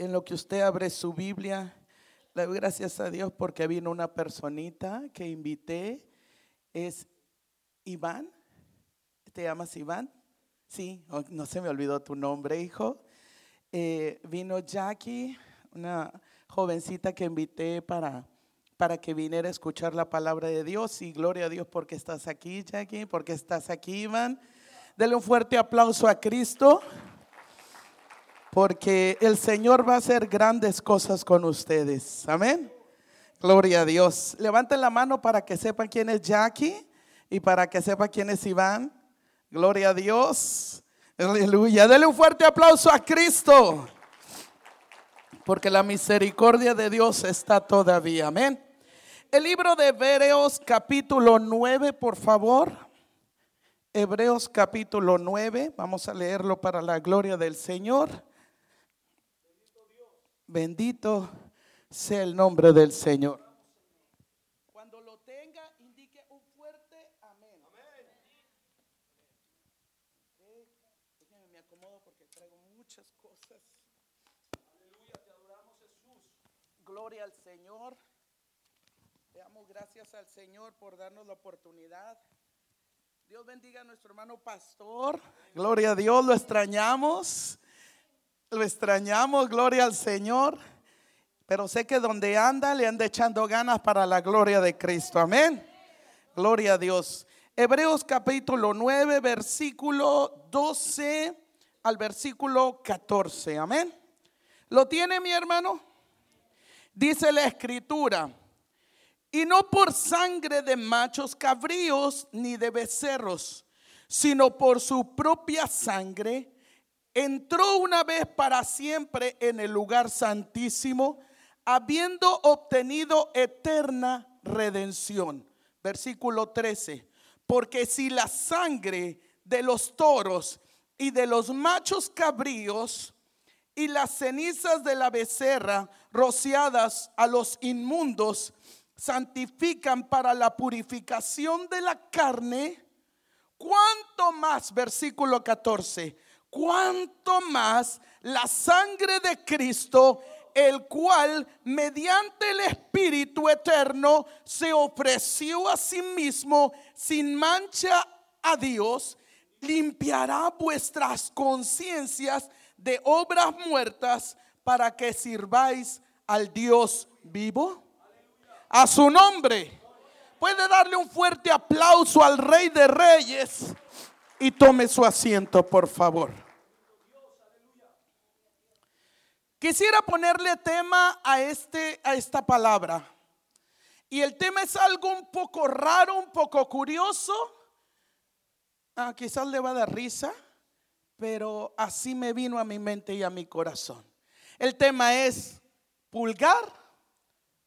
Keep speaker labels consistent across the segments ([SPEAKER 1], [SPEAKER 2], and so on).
[SPEAKER 1] en lo que usted abre su Biblia, le doy gracias a Dios porque vino una personita que invité. Es Iván. ¿Te llamas Iván? Sí, no se me olvidó tu nombre, hijo. Eh, vino Jackie, una jovencita que invité para, para que viniera a escuchar la palabra de Dios. Y gloria a Dios porque estás aquí, Jackie, porque estás aquí, Iván. Dele un fuerte aplauso a Cristo porque el Señor va a hacer grandes cosas con ustedes. Amén. Gloria a Dios. Levanten la mano para que sepan quién es Jackie y para que sepan quién es Iván. Gloria a Dios. Aleluya. Dele un fuerte aplauso a Cristo. Porque la misericordia de Dios está todavía. Amén. El libro de Hebreos capítulo 9, por favor. Hebreos capítulo 9. Vamos a leerlo para la gloria del Señor. Bendito sea el nombre del Señor. Cuando lo tenga, indique un fuerte amén. Gloria al Señor. Le damos gracias al Señor por darnos la oportunidad. Dios bendiga a nuestro hermano pastor. Gloria a Dios, lo extrañamos. Lo extrañamos, gloria al Señor. Pero sé que donde anda le anda echando ganas para la gloria de Cristo. Amén. Gloria a Dios. Hebreos capítulo 9, versículo 12 al versículo 14. Amén. ¿Lo tiene mi hermano? Dice la escritura. Y no por sangre de machos cabríos ni de becerros, sino por su propia sangre entró una vez para siempre en el lugar santísimo, habiendo obtenido eterna redención. Versículo 13. Porque si la sangre de los toros y de los machos cabríos y las cenizas de la becerra rociadas a los inmundos santifican para la purificación de la carne, ¿cuánto más? Versículo 14 cuanto más la sangre de Cristo, el cual mediante el Espíritu Eterno se ofreció a sí mismo sin mancha a Dios, limpiará vuestras conciencias de obras muertas para que sirváis al Dios vivo. A su nombre. Puede darle un fuerte aplauso al Rey de Reyes y tome su asiento, por favor. Quisiera ponerle tema a, este, a esta palabra. Y el tema es algo un poco raro, un poco curioso. Ah, quizás le va a dar risa, pero así me vino a mi mente y a mi corazón. El tema es pulgar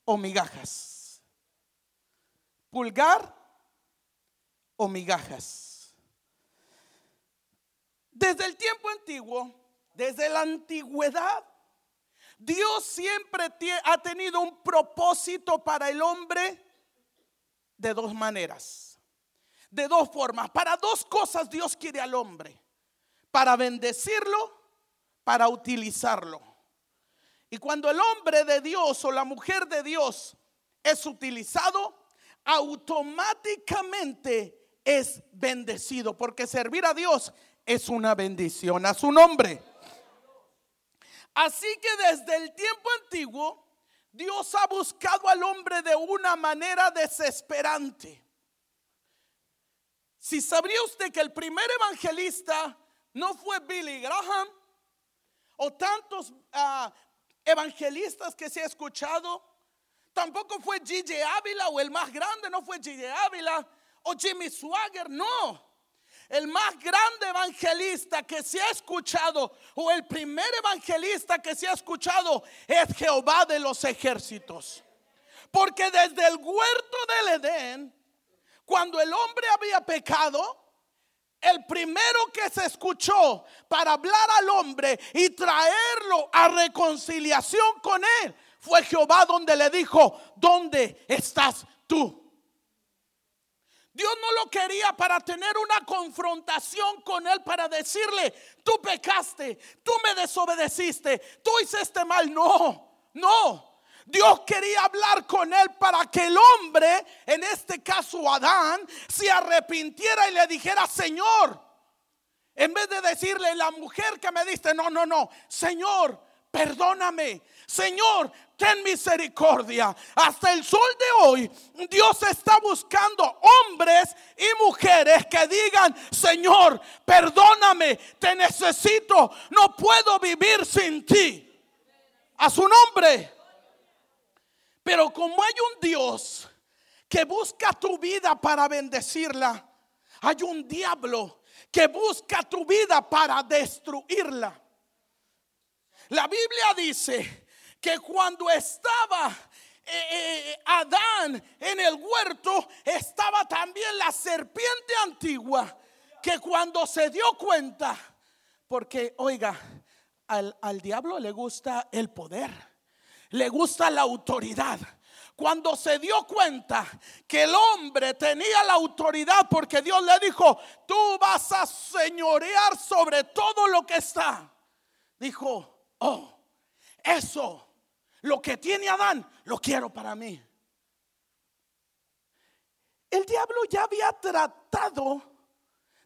[SPEAKER 1] o migajas. Pulgar o migajas. Desde el tiempo antiguo, desde la antigüedad, Dios siempre ha tenido un propósito para el hombre de dos maneras, de dos formas. Para dos cosas Dios quiere al hombre. Para bendecirlo, para utilizarlo. Y cuando el hombre de Dios o la mujer de Dios es utilizado, automáticamente es bendecido. Porque servir a Dios es una bendición a su nombre. Así que desde el tiempo antiguo, Dios ha buscado al hombre de una manera desesperante. Si sabría usted que el primer evangelista no fue Billy Graham o tantos ah, evangelistas que se ha escuchado, tampoco fue G.J. Ávila o el más grande, no fue G.J. Ávila o Jimmy Swagger, no el más grande evangelista que se ha escuchado o el primer evangelista que se ha escuchado es Jehová de los ejércitos. Porque desde el huerto del Edén, cuando el hombre había pecado, el primero que se escuchó para hablar al hombre y traerlo a reconciliación con él fue Jehová donde le dijo, ¿dónde estás tú? Dios no lo quería para tener una confrontación con él, para decirle, tú pecaste, tú me desobedeciste, tú hiciste mal. No, no. Dios quería hablar con él para que el hombre, en este caso Adán, se arrepintiera y le dijera, Señor, en vez de decirle, la mujer que me diste, no, no, no, Señor, perdóname. Señor, ten misericordia. Hasta el sol de hoy, Dios está buscando hombres y mujeres que digan, Señor, perdóname, te necesito, no puedo vivir sin ti. A su nombre. Pero como hay un Dios que busca tu vida para bendecirla, hay un diablo que busca tu vida para destruirla. La Biblia dice que cuando estaba eh, eh, Adán en el huerto, estaba también la serpiente antigua, que cuando se dio cuenta, porque oiga, al, al diablo le gusta el poder, le gusta la autoridad. Cuando se dio cuenta que el hombre tenía la autoridad porque Dios le dijo, tú vas a señorear sobre todo lo que está, dijo, oh, eso, lo que tiene Adán, lo quiero para mí. El diablo ya había tratado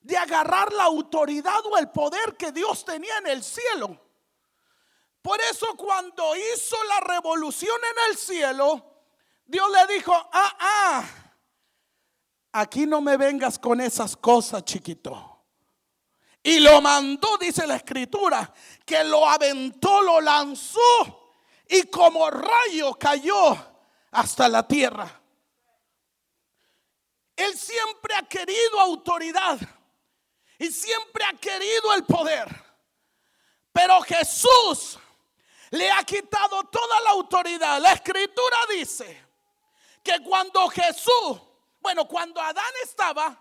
[SPEAKER 1] de agarrar la autoridad o el poder que Dios tenía en el cielo. Por eso cuando hizo la revolución en el cielo, Dios le dijo, ah, ah, aquí no me vengas con esas cosas, chiquito. Y lo mandó, dice la escritura, que lo aventó, lo lanzó y como rayo cayó hasta la tierra. Él siempre ha querido autoridad y siempre ha querido el poder. Pero Jesús le ha quitado toda la autoridad. La escritura dice que cuando Jesús, bueno, cuando Adán estaba,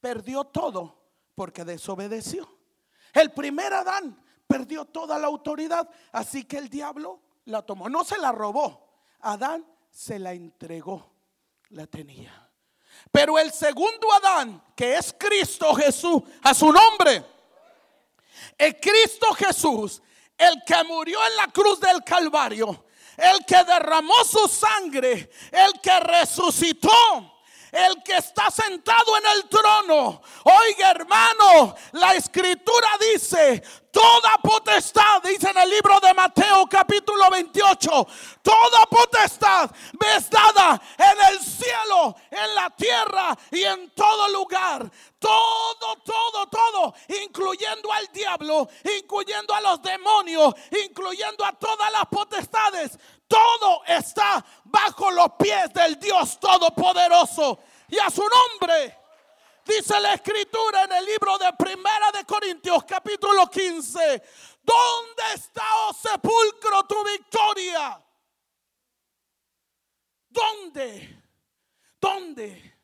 [SPEAKER 1] perdió todo porque desobedeció. El primer Adán perdió toda la autoridad, así que el diablo la tomó. No se la robó, Adán se la entregó, la tenía. Pero el segundo Adán, que es Cristo Jesús, a su nombre, es Cristo Jesús, el que murió en la cruz del Calvario, el que derramó su sangre, el que resucitó, el que está sentado en el trono. Oiga hermano, la escritura dice, toda potestad, dice en el libro de Mateo capítulo 28, toda potestad me dada en el cielo, en la tierra y en todo lugar. Todo, todo, todo, incluyendo al diablo, incluyendo a los demonios, incluyendo a todas las potestades. Todo está bajo los pies del Dios Todopoderoso. Y a su nombre Dice la escritura en el libro de Primera de Corintios capítulo 15. ¿Dónde está, oh sepulcro, tu victoria? ¿Dónde? ¿Dónde?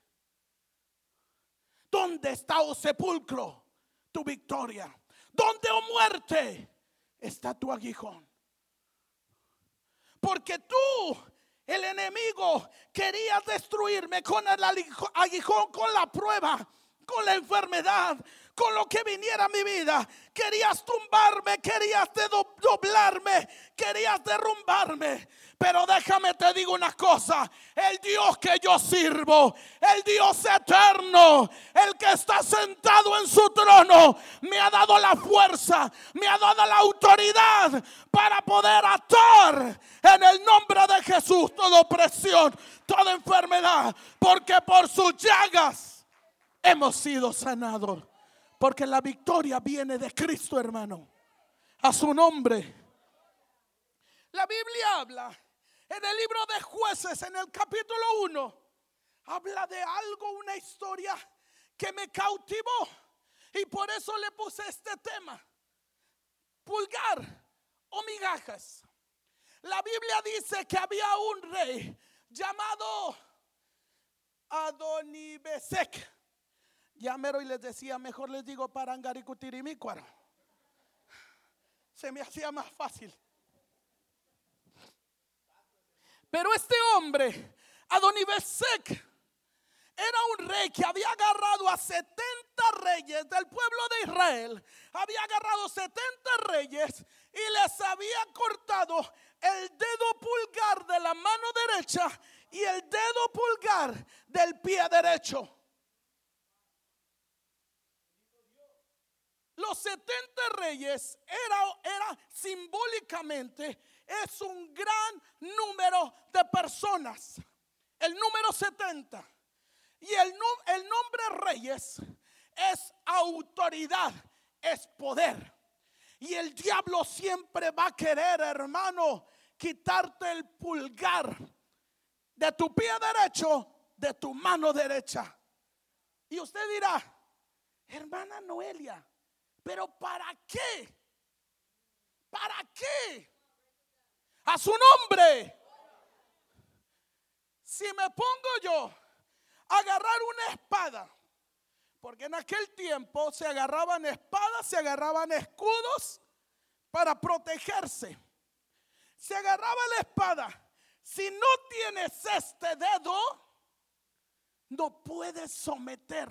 [SPEAKER 1] ¿Dónde está, oh sepulcro, tu victoria? ¿Dónde, oh muerte, está tu aguijón? Porque tú el enemigo quería destruirme con el aguijón, con la prueba, con la enfermedad, con lo que viniera a mi vida. Querías tumbarme, querías doblarme, querías derrumbarme. Pero déjame te digo una cosa, el Dios que yo sirvo, el Dios eterno, el que está sentado en su trono, me ha dado la fuerza, me ha dado la autoridad para poder atar en el nombre de Jesús toda opresión, toda enfermedad, porque por sus llagas hemos sido sanados. Porque la victoria viene de Cristo, hermano. A su nombre. La Biblia habla en el libro de jueces, en el capítulo 1, habla de algo, una historia que me cautivó. Y por eso le puse este tema. Pulgar o migajas. La Biblia dice que había un rey llamado Adonibesek. Ya mero y les decía, mejor les digo Parangaricutirimícuaro. Se me hacía más fácil. Pero este hombre, Adonibesek, era un rey que había agarrado a 70 reyes del pueblo de Israel. Había agarrado 70 reyes y les había cortado el dedo pulgar de la mano derecha y el dedo pulgar del pie derecho. Los 70 reyes era, era simbólicamente, es un gran número de personas. El número 70. Y el, el nombre reyes es autoridad, es poder. Y el diablo siempre va a querer, hermano, quitarte el pulgar de tu pie derecho, de tu mano derecha. Y usted dirá, hermana Noelia, pero ¿para qué? ¿Para qué? A su nombre. Si me pongo yo a agarrar una espada, porque en aquel tiempo se agarraban espadas, se agarraban escudos para protegerse. Se agarraba la espada. Si no tienes este dedo, no puedes someter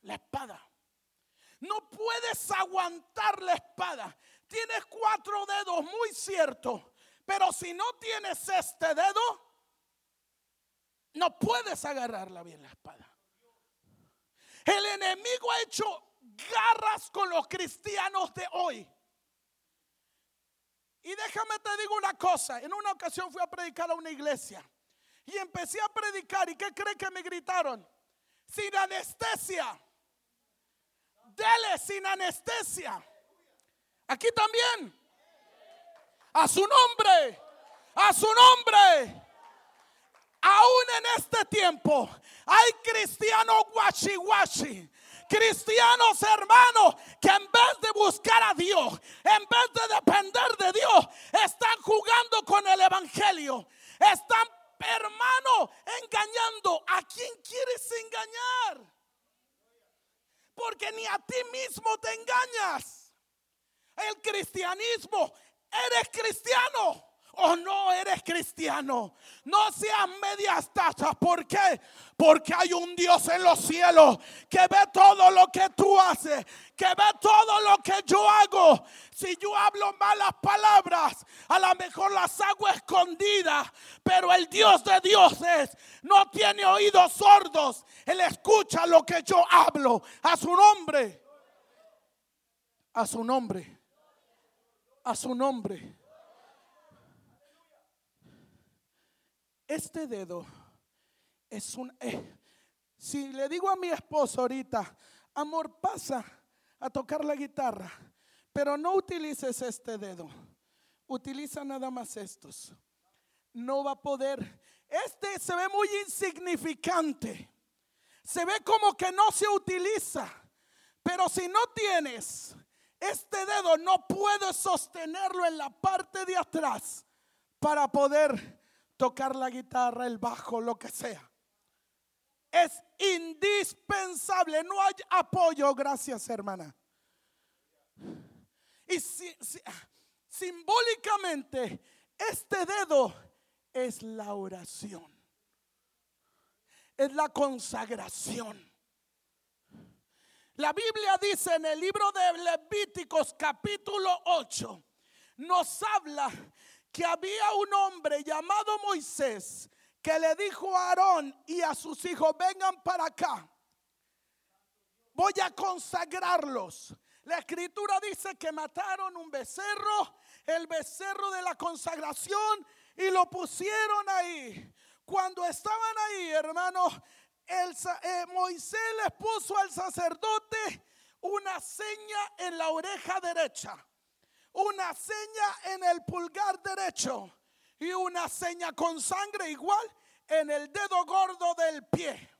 [SPEAKER 1] la espada. No puedes aguantar la espada. Tienes cuatro dedos, muy cierto. Pero si no tienes este dedo, no puedes agarrarla bien la espada. El enemigo ha hecho garras con los cristianos de hoy. Y déjame te digo una cosa. En una ocasión fui a predicar a una iglesia. Y empecé a predicar. ¿Y qué cree que me gritaron? Sin anestesia. Dele sin anestesia. Aquí también. A su nombre. A su nombre. Aún en este tiempo hay cristianos guachi Cristianos hermanos que en vez de buscar a Dios, en vez de depender de Dios, están jugando con el Evangelio. Están, hermano, engañando. ¿A quién quieres engañar? Porque ni a ti mismo te engañas. El cristianismo, eres cristiano o no eres cristiano. No seas medias tachas. ¿Por qué? Porque hay un Dios en los cielos que ve todo lo que tú haces, que ve todo lo que yo hago. Si yo hablo malas palabras, a lo mejor las hago escondidas, pero el Dios de dioses no tiene oídos sordos. Él escucha lo que yo hablo a su nombre. A su nombre. A su nombre. Este dedo es un... Eh, si le digo a mi esposo ahorita, amor, pasa a tocar la guitarra, pero no utilices este dedo, utiliza nada más estos. No va a poder. Este se ve muy insignificante. Se ve como que no se utiliza. Pero si no tienes este dedo, no puedes sostenerlo en la parte de atrás para poder tocar la guitarra, el bajo, lo que sea. Es indispensable, no hay apoyo, gracias hermana. Y simbólicamente, este dedo es la oración, es la consagración. La Biblia dice en el libro de Levíticos capítulo 8, nos habla que había un hombre llamado Moisés que le dijo a Aarón y a sus hijos, vengan para acá. Voy a consagrarlos. La escritura dice que mataron un becerro, el becerro de la consagración, y lo pusieron ahí. Cuando estaban ahí, hermanos, eh, Moisés les puso al sacerdote una seña en la oreja derecha una seña en el pulgar derecho y una seña con sangre igual en el dedo gordo del pie.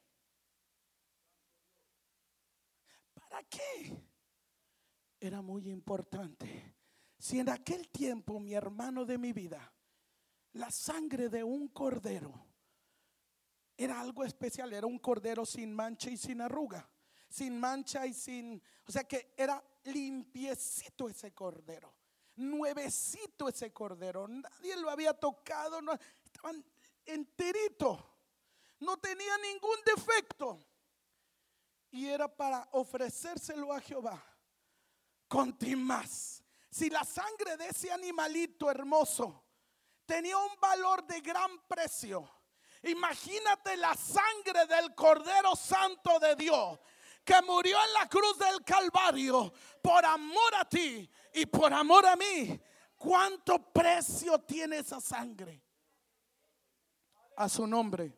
[SPEAKER 1] ¿Para qué? Era muy importante. Si en aquel tiempo, mi hermano de mi vida, la sangre de un cordero era algo especial, era un cordero sin mancha y sin arruga, sin mancha y sin, o sea que era limpiecito ese cordero nuevecito ese cordero. Nadie lo había tocado, no, estaban enterito. no tenía ningún defecto y era para ofrecérselo a Jehová con más. Si la sangre de ese animalito hermoso tenía un valor de gran precio, imagínate la sangre del Cordero Santo de Dios que murió en la cruz del Calvario por amor a ti y por amor a mí. ¿Cuánto precio tiene esa sangre? A su nombre.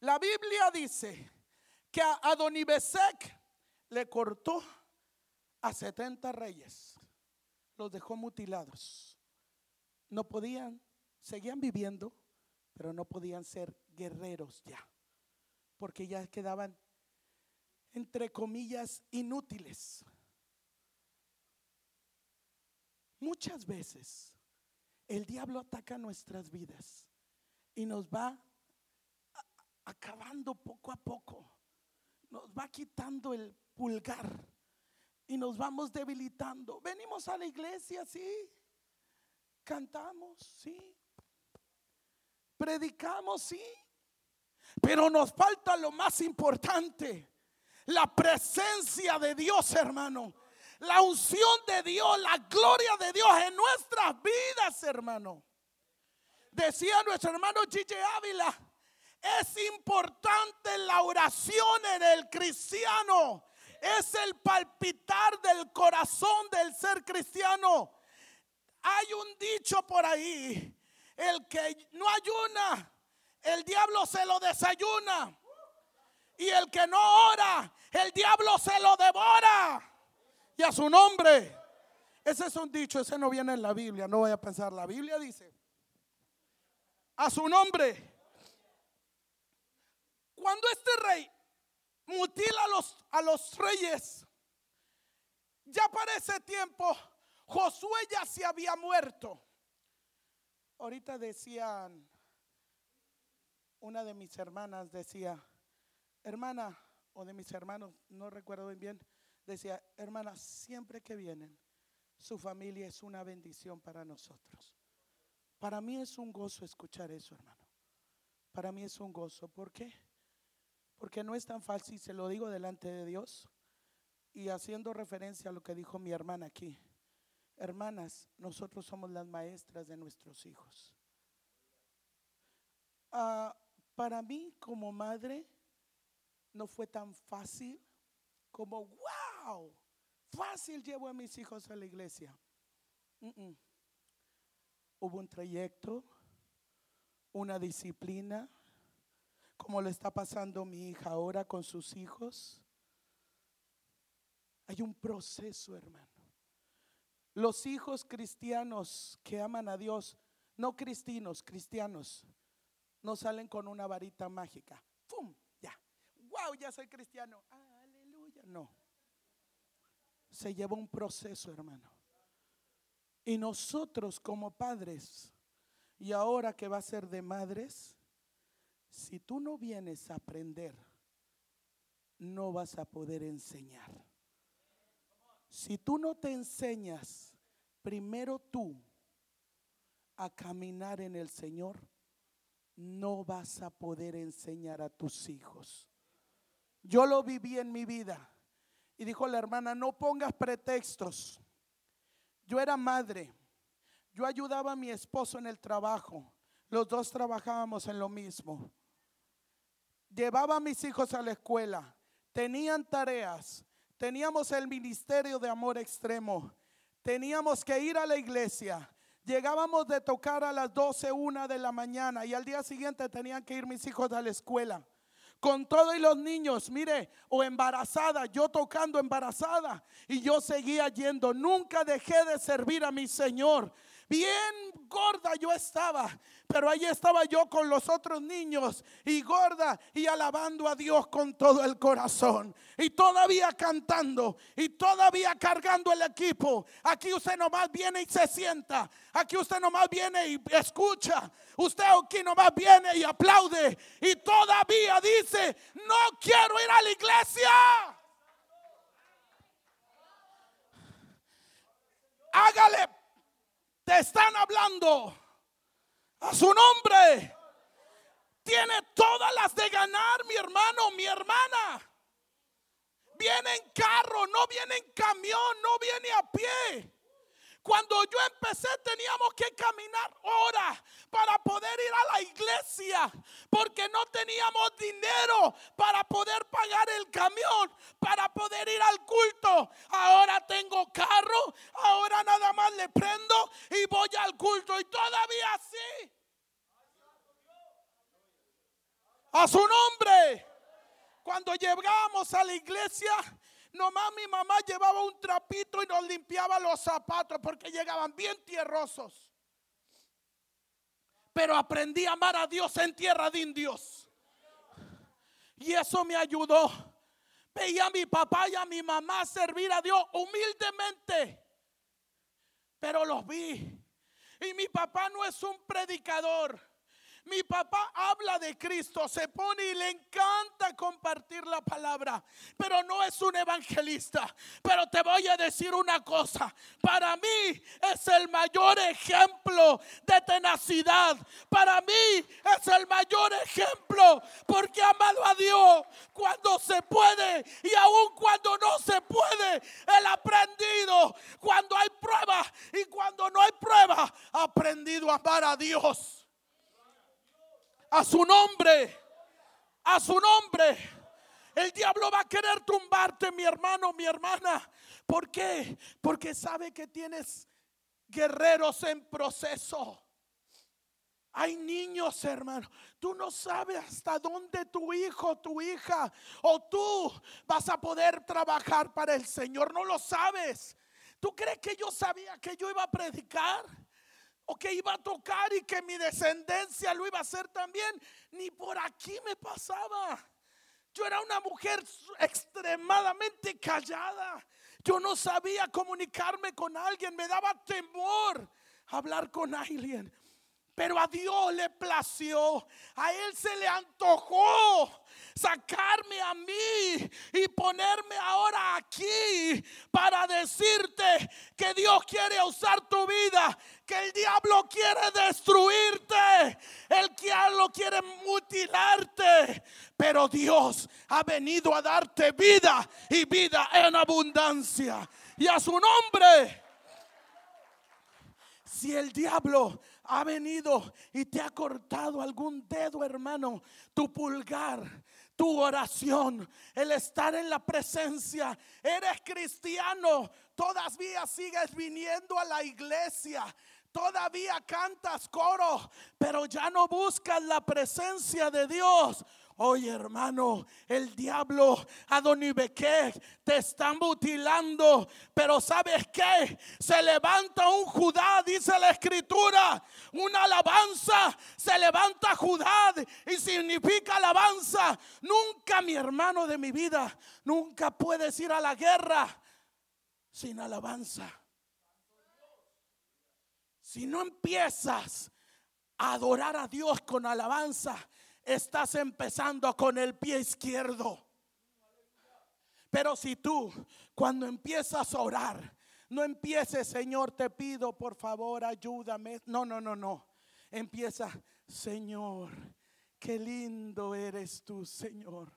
[SPEAKER 1] La Biblia dice que a le cortó a 70 reyes. Los dejó mutilados. No podían, seguían viviendo, pero no podían ser guerreros ya. Porque ya quedaban, entre comillas, inútiles. Muchas veces el diablo ataca nuestras vidas y nos va acabando poco a poco nos va quitando el pulgar y nos vamos debilitando. Venimos a la iglesia, sí. Cantamos, sí. Predicamos, sí. Pero nos falta lo más importante, la presencia de Dios, hermano. La unción de Dios, la gloria de Dios en nuestras vidas, hermano. Decía nuestro hermano Gigi Ávila, es importante la oración en el cristiano. Es el palpitar del corazón del ser cristiano. Hay un dicho por ahí. El que no ayuna, el diablo se lo desayuna. Y el que no ora, el diablo se lo devora. Y a su nombre. Ese es un dicho, ese no viene en la Biblia. No voy a pensar. La Biblia dice, a su nombre cuando este rey mutila a los, a los reyes, ya para ese tiempo Josué ya se había muerto. Ahorita decían, una de mis hermanas decía, hermana, o de mis hermanos, no recuerdo bien, decía, hermana, siempre que vienen, su familia es una bendición para nosotros. Para mí es un gozo escuchar eso, hermano. Para mí es un gozo. ¿Por qué? Porque no es tan fácil, se lo digo delante de Dios y haciendo referencia a lo que dijo mi hermana aquí. Hermanas, nosotros somos las maestras de nuestros hijos. Ah, para mí como madre no fue tan fácil como, wow, fácil llevo a mis hijos a la iglesia. Hubo un trayecto, una disciplina, como le está pasando mi hija ahora con sus hijos. Hay un proceso, hermano. Los hijos cristianos que aman a Dios, no cristinos, cristianos, no salen con una varita mágica. ¡Fum! Ya. ¡Wow! Ya soy cristiano. aleluya. No. Se lleva un proceso, hermano. Y nosotros como padres, y ahora que va a ser de madres, si tú no vienes a aprender, no vas a poder enseñar. Si tú no te enseñas primero tú a caminar en el Señor, no vas a poder enseñar a tus hijos. Yo lo viví en mi vida. Y dijo la hermana, no pongas pretextos. Yo era madre. Yo ayudaba a mi esposo en el trabajo. Los dos trabajábamos en lo mismo llevaba a mis hijos a la escuela, tenían tareas, teníamos el ministerio de amor extremo, teníamos que ir a la iglesia. Llegábamos de tocar a las 12, una de la mañana y al día siguiente tenían que ir mis hijos a la escuela con todos los niños, mire, o embarazada, yo tocando embarazada y yo seguía yendo, nunca dejé de servir a mi Señor. Bien gorda yo estaba, pero ahí estaba yo con los otros niños y gorda y alabando a Dios con todo el corazón. Y todavía cantando y todavía cargando el equipo. Aquí usted nomás viene y se sienta. Aquí usted nomás viene y escucha. Usted aquí nomás viene y aplaude. Y todavía dice, no quiero ir a la iglesia. Hágale te están hablando a su nombre. tiene todas las de ganar, mi hermano, mi hermana. Viene en carro, no viene en camión, no viene a pie. Cuando yo empecé teníamos que caminar horas para poder ir a la iglesia porque no teníamos dinero para poder pagar el camión, para poder ir al culto. Ahora tengo carro, ahora nada más le prendo y voy al culto y todavía así. A su nombre. Cuando llegamos a la iglesia, Nomás mi mamá llevaba un trapito y nos limpiaba los zapatos porque llegaban bien tierrosos. Pero aprendí a amar a Dios en tierra de indios. Y eso me ayudó. Veía a mi papá y a mi mamá servir a Dios humildemente. Pero los vi. Y mi papá no es un predicador. Mi papá habla de Cristo, se pone y le encanta compartir la palabra, pero no es un evangelista. Pero te voy a decir una cosa, para mí es el mayor ejemplo de tenacidad. Para mí es el mayor ejemplo porque ha amado a Dios cuando se puede y aún cuando no se puede. Él ha aprendido cuando hay pruebas y cuando no hay pruebas, ha aprendido a amar a Dios. A su nombre. A su nombre. El diablo va a querer tumbarte, mi hermano, mi hermana. ¿Por qué? Porque sabe que tienes guerreros en proceso. Hay niños, hermano. Tú no sabes hasta dónde tu hijo, tu hija o tú vas a poder trabajar para el Señor. No lo sabes. ¿Tú crees que yo sabía que yo iba a predicar? O que iba a tocar y que mi descendencia lo iba a hacer también, ni por aquí me pasaba. Yo era una mujer extremadamente callada. Yo no sabía comunicarme con alguien, me daba temor hablar con alguien. Pero a Dios le plació, a Él se le antojó sacarme a mí y ponerme ahora aquí para decirte que Dios quiere usar tu vida, que el diablo quiere destruirte, el diablo quiere mutilarte, pero Dios ha venido a darte vida y vida en abundancia. Y a su nombre, si el diablo ha venido y te ha cortado algún dedo, hermano, tu pulgar, tu oración, el estar en la presencia. Eres cristiano, todavía sigues viniendo a la iglesia. Todavía cantas coro, pero ya no buscas la presencia de Dios. Oye, hermano, el diablo Adonibeque te está mutilando, pero ¿sabes qué? Se levanta un Judá, dice la escritura, una alabanza, se levanta Judá y significa alabanza. Nunca, mi hermano de mi vida, nunca puedes ir a la guerra sin alabanza. Si no empiezas a adorar a Dios con alabanza, estás empezando con el pie izquierdo. Pero si tú, cuando empiezas a orar, no empieces, Señor, te pido, por favor, ayúdame. No, no, no, no. Empieza, Señor, qué lindo eres tú, Señor.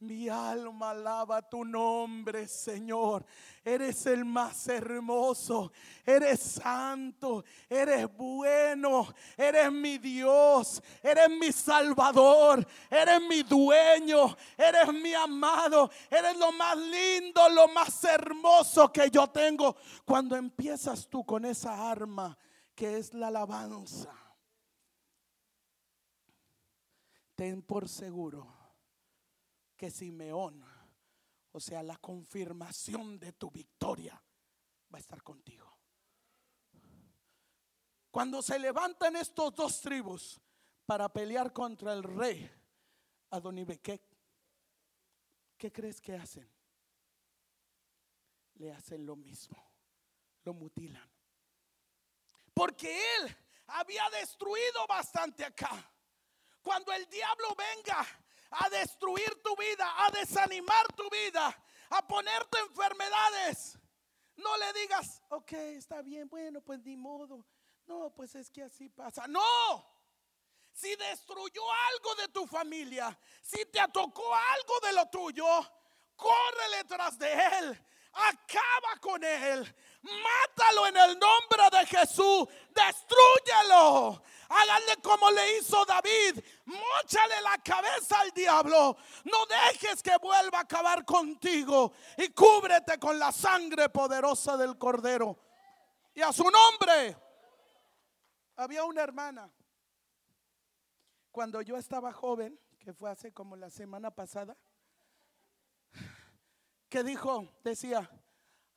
[SPEAKER 1] Mi alma alaba tu nombre, Señor. Eres el más hermoso, eres santo, eres bueno, eres mi Dios, eres mi Salvador, eres mi dueño, eres mi amado, eres lo más lindo, lo más hermoso que yo tengo. Cuando empiezas tú con esa arma que es la alabanza, ten por seguro que Simeón, o sea, la confirmación de tu victoria, va a estar contigo. Cuando se levantan estos dos tribus para pelear contra el rey Adonibequec, ¿qué crees que hacen? Le hacen lo mismo, lo mutilan. Porque él había destruido bastante acá. Cuando el diablo venga a destruir tu vida, a desanimar tu vida, a ponerte enfermedades. No le digas, ok, está bien, bueno, pues ni modo. No, pues es que así pasa. No, si destruyó algo de tu familia, si te tocó algo de lo tuyo, córrele tras de él. Acaba con él. Mátalo en el nombre de Jesús. Destruyelo. Háganle como le hizo David. Móchale la cabeza al diablo. No dejes que vuelva a acabar contigo. Y cúbrete con la sangre poderosa del cordero. Y a su nombre. Había una hermana. Cuando yo estaba joven, que fue hace como la semana pasada, que dijo, decía,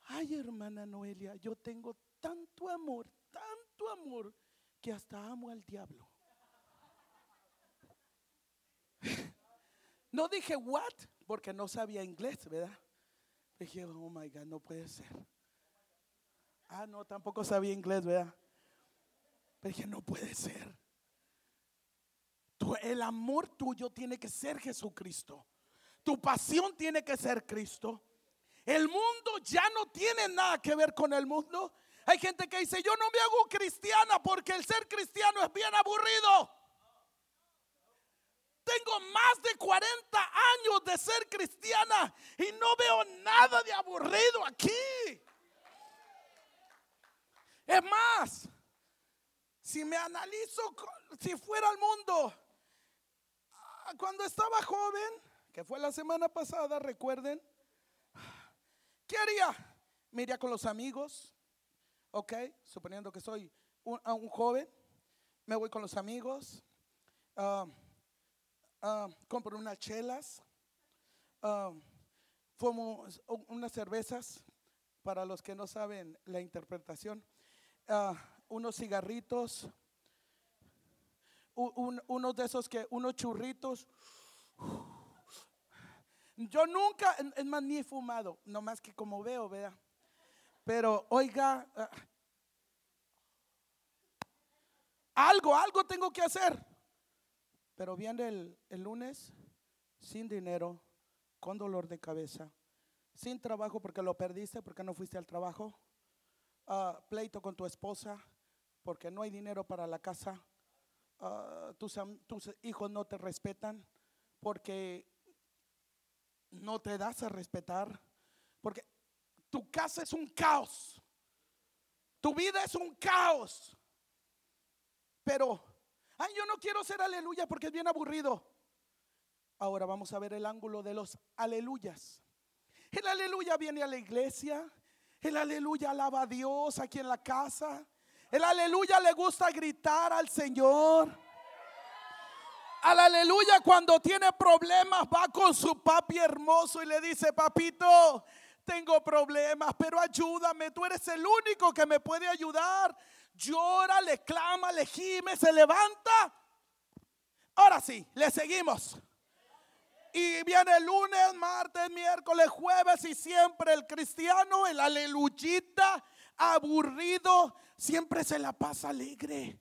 [SPEAKER 1] ay hermana Noelia, yo tengo tanto amor, tanto amor, que hasta amo al diablo. No dije what, porque no sabía inglés, ¿verdad? Dije, oh my God, no puede ser. Ah, no, tampoco sabía inglés, ¿verdad? Dije, no puede ser. el amor tuyo tiene que ser Jesucristo. Tu pasión tiene que ser Cristo. El mundo ya no tiene nada que ver con el mundo. Hay gente que dice, yo no me hago cristiana porque el ser cristiano es bien aburrido. Tengo más de 40 años de ser cristiana y no veo nada de aburrido aquí. Es más, si me analizo, si fuera el mundo, ah, cuando estaba joven, que fue la semana pasada, recuerden, ¿qué haría? Me iría con los amigos, ok, suponiendo que soy un, joven, me voy con los amigos, uh, compro unas chelas, fumo unas cervezas, para los que no saben la interpretación, unos cigarritos, unos de esos que, unos churritos. Yo nunca, es más, ni he fumado, nomás que como veo, vea. Pero oiga, ah, algo, algo tengo que hacer. Pero viene el, lunes sin dinero, con dolor de cabeza, sin trabajo porque lo perdiste, porque no fuiste al trabajo, uh, pleito con tu esposa porque no hay dinero para la casa, tus, tus hijos no te respetan porque no te das a respetar, porque tu casa es un caos. Tu vida es un caos. Pero, ay, yo no quiero ser aleluya porque es bien aburrido. Ahora vamos a ver el ángulo de los aleluyas. El aleluya viene a la iglesia. El aleluya alaba a Dios aquí en la casa. El aleluya le gusta gritar al Señor. Al aleluya cuando tiene problemas va con su papi hermoso y le dice, papito, tengo problemas, pero ayúdame, tú eres el único que me puede ayudar. Llora, le clama, le gime, se levanta. Ahora sí, le seguimos. Y viene el lunes, martes, miércoles, jueves y siempre el cristiano, el aleluyita, aburrido, siempre se la pasa alegre.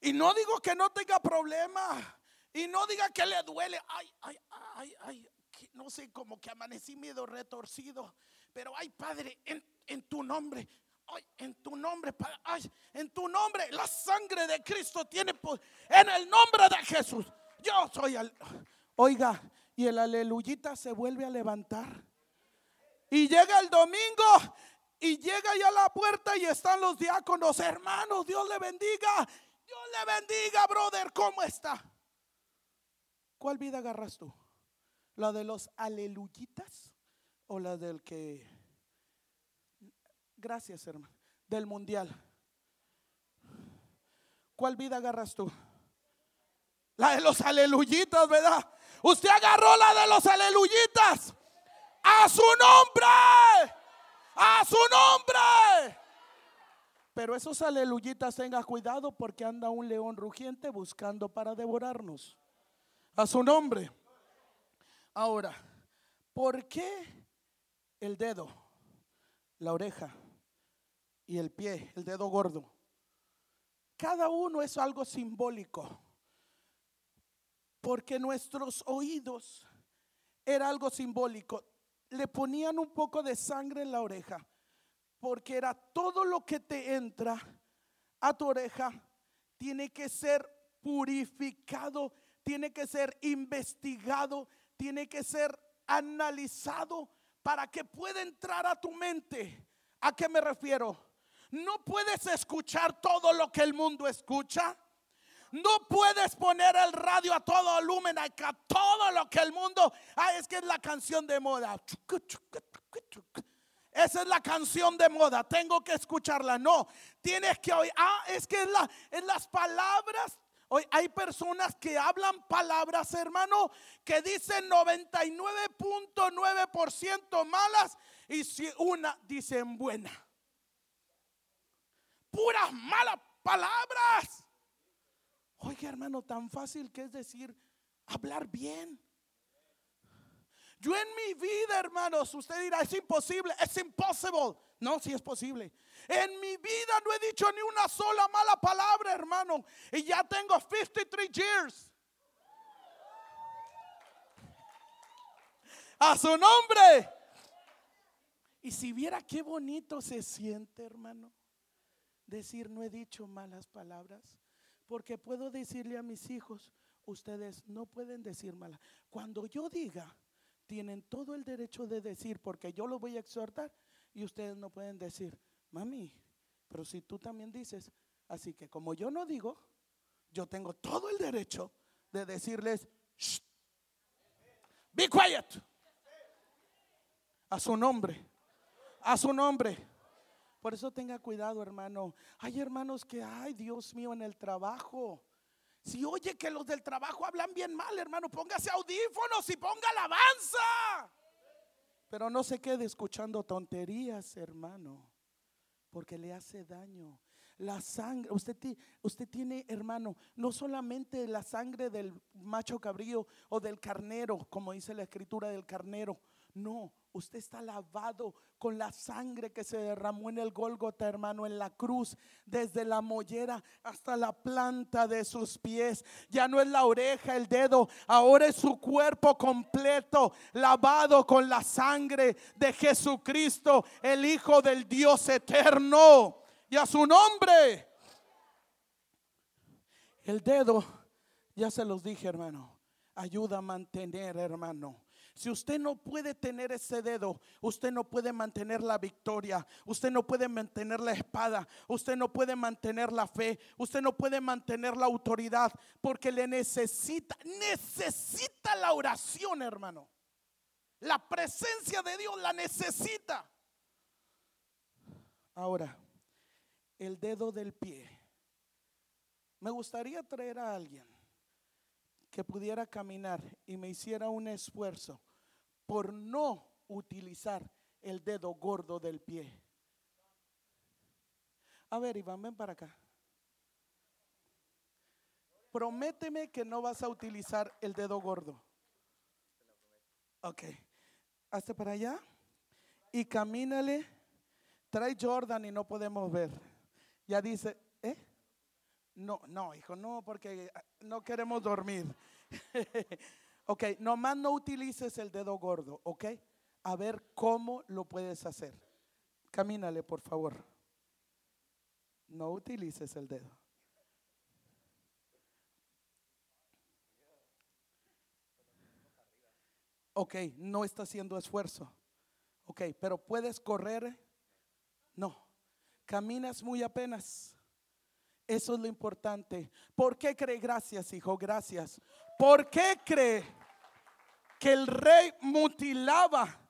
[SPEAKER 1] Y no digo que no tenga problemas. Y no diga que le duele. Ay, ay, ay, ay no sé, como que amanecí medio retorcido. Pero ay, Padre, en, tu nombre, ay, en tu nombre, ay, en tu nombre, la sangre de Cristo tiene poder. En el nombre de Jesús, yo soy el. Oiga, y el aleluyita se vuelve a levantar. Y llega el domingo y llega ya a la puerta y están los diáconos, hermanos, Dios le bendiga. Dios le bendiga, brother, ¿cómo está? ¿Cuál vida agarras tú? ¿La de los aleluyitas o la del que... Gracias, hermano. Del mundial. ¿Cuál vida agarras tú? La de los aleluyitas, ¿verdad? Usted agarró la de los aleluyitas. A su nombre. A su nombre. Pero esos aleluyitas tenga cuidado porque anda un león rugiente buscando para devorarnos. A su nombre. Ahora, ¿por qué el dedo, la oreja y el pie, el dedo gordo? Cada uno es algo simbólico. Porque nuestros oídos era algo simbólico. Le ponían un poco de sangre en la oreja. Porque era todo lo que te entra a tu oreja tiene que ser purificado, tiene que ser investigado, tiene que ser analizado para que pueda entrar a tu mente. ¿A qué me refiero? No puedes escuchar todo lo que el mundo escucha. No puedes poner el radio a todo volumen, a todo lo que el mundo. Ah, es que es la canción de moda. Esa es la canción de moda. Tengo que escucharla. No, tienes que oír. Ah, es que en, en las palabras. Hoy hay personas que hablan palabras, hermano, que dicen 99.9% malas y si una dicen buena. Puras malas palabras. Oiga, hermano, tan fácil que es decir, hablar bien. Yo en mi vida, hermanos, usted dirá, es imposible, es imposible. No, si es posible. En mi vida no he dicho ni una sola mala palabra, hermano. Y ya tengo 53 years. A su nombre. Y si viera qué bonito se siente, hermano, decir no he dicho malas palabras. Porque puedo decirle a mis hijos, ustedes no pueden decir malas. Cuando yo diga, tienen todo el derecho de decir, porque yo lo voy a exhortar, y ustedes no pueden decir, mami, pero si tú también dices, así que como yo no digo, yo tengo todo el derecho de decirles, be quiet, a su nombre, a su nombre. Por eso tenga cuidado, hermano. Hay hermanos que, ay, Dios mío, en el trabajo si oye que los del trabajo hablan bien mal, hermano, póngase audífonos y ponga alabanza. Pero no se quede escuchando tonterías, hermano, porque le hace daño. La sangre, usted, usted tiene, hermano, no solamente la sangre del macho cabrío o del carnero, como dice la escritura del carnero, no, usted está lavado con la sangre que se derramó en el Gólgota, hermano, en la cruz, desde la mollera hasta la planta de sus pies. Ya no es la oreja, el dedo, ahora es su cuerpo completo, lavado con la sangre de Jesucristo, el Hijo del Dios eterno. Y a su nombre. El dedo, ya se los dije, hermano, ayuda a mantener, hermano si usted no puede tener ese dedo, usted no puede mantener la victoria, usted no puede mantener la espada, usted no puede mantener la fe, usted no puede mantener la autoridad, porque le necesita, necesita la oración, hermano. La presencia de Dios la necesita. Ahora, el dedo del pie. Me gustaría traer a alguien que pudiera caminar y me hiciera un esfuerzo por no utilizar el dedo gordo del pie. A ver, Iván, ven para acá. Prométeme que no vas a utilizar el dedo gordo. Ok. Hazte para allá y camínale. Trae Jordan y no podemos ver. Ya dice, ¿eh? No, no, hijo, no, porque no queremos dormir. ok, nomás no utilices el dedo gordo, ok. A ver cómo lo puedes hacer. Camínale, por favor. No utilices el dedo. Ok, no está haciendo esfuerzo. Ok, pero puedes correr. No, caminas muy apenas. Eso es lo importante. ¿Por qué cree? Gracias, hijo, gracias. ¿Por qué cree que el rey mutilaba?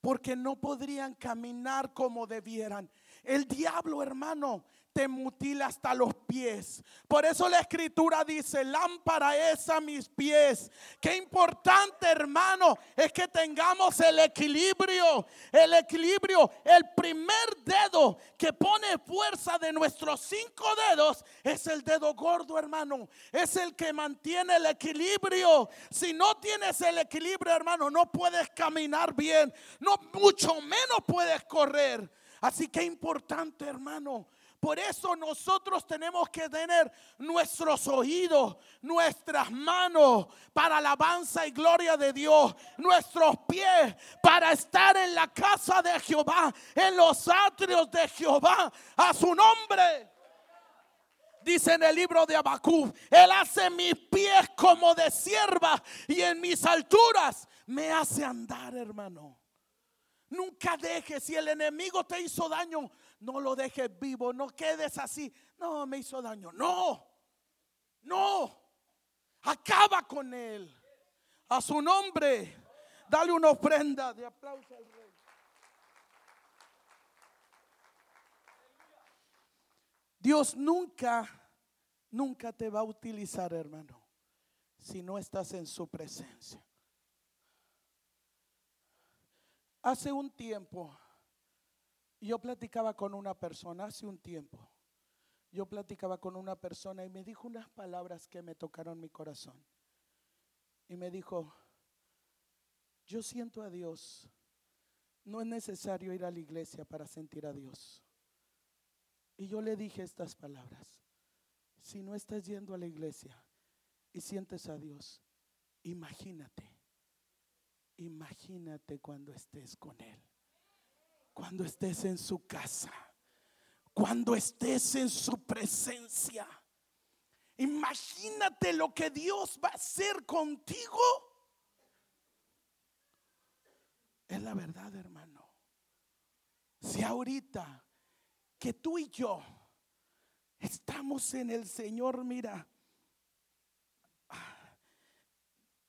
[SPEAKER 1] Porque no podrían caminar como debieran. El diablo, hermano, te mutila hasta los pies. Por eso la escritura dice, lámpara es a mis pies. Qué importante, hermano, es que tengamos el equilibrio. El equilibrio, el primer dedo que pone fuerza de nuestros cinco dedos es el dedo gordo, hermano. Es el que mantiene el equilibrio. Si no tienes el equilibrio, hermano, no puedes caminar bien. No, mucho menos puedes correr. Así que importante, hermano, por eso nosotros tenemos que tener nuestros oídos, nuestras manos para alabanza y gloria de Dios, nuestros pies para estar en la casa de Jehová, en los atrios de Jehová, a su nombre. Dice en el libro de Habacuc, Él hace mis pies como de sierva y en mis alturas me hace andar, hermano. Nunca dejes, si el enemigo te hizo daño, no lo dejes vivo, no quedes así. No, me hizo daño. No, no. Acaba con él. A su nombre, dale una ofrenda de aplauso al rey. Dios nunca, nunca te va a utilizar, hermano, si no estás en su presencia. Hace un tiempo, yo platicaba con una persona, hace un tiempo, yo platicaba con una persona y me dijo unas palabras que me tocaron mi corazón. Y me dijo, yo siento a Dios, no es necesario ir a la iglesia para sentir a Dios. Y yo le dije estas palabras, si no estás yendo a la iglesia y sientes a Dios, imagínate Imagínate cuando estés con Él. Cuando estés en su casa. Cuando estés en su presencia. Imagínate lo que Dios va a hacer contigo. Es la verdad, hermano. Si ahorita que tú y yo estamos en el Señor, mira,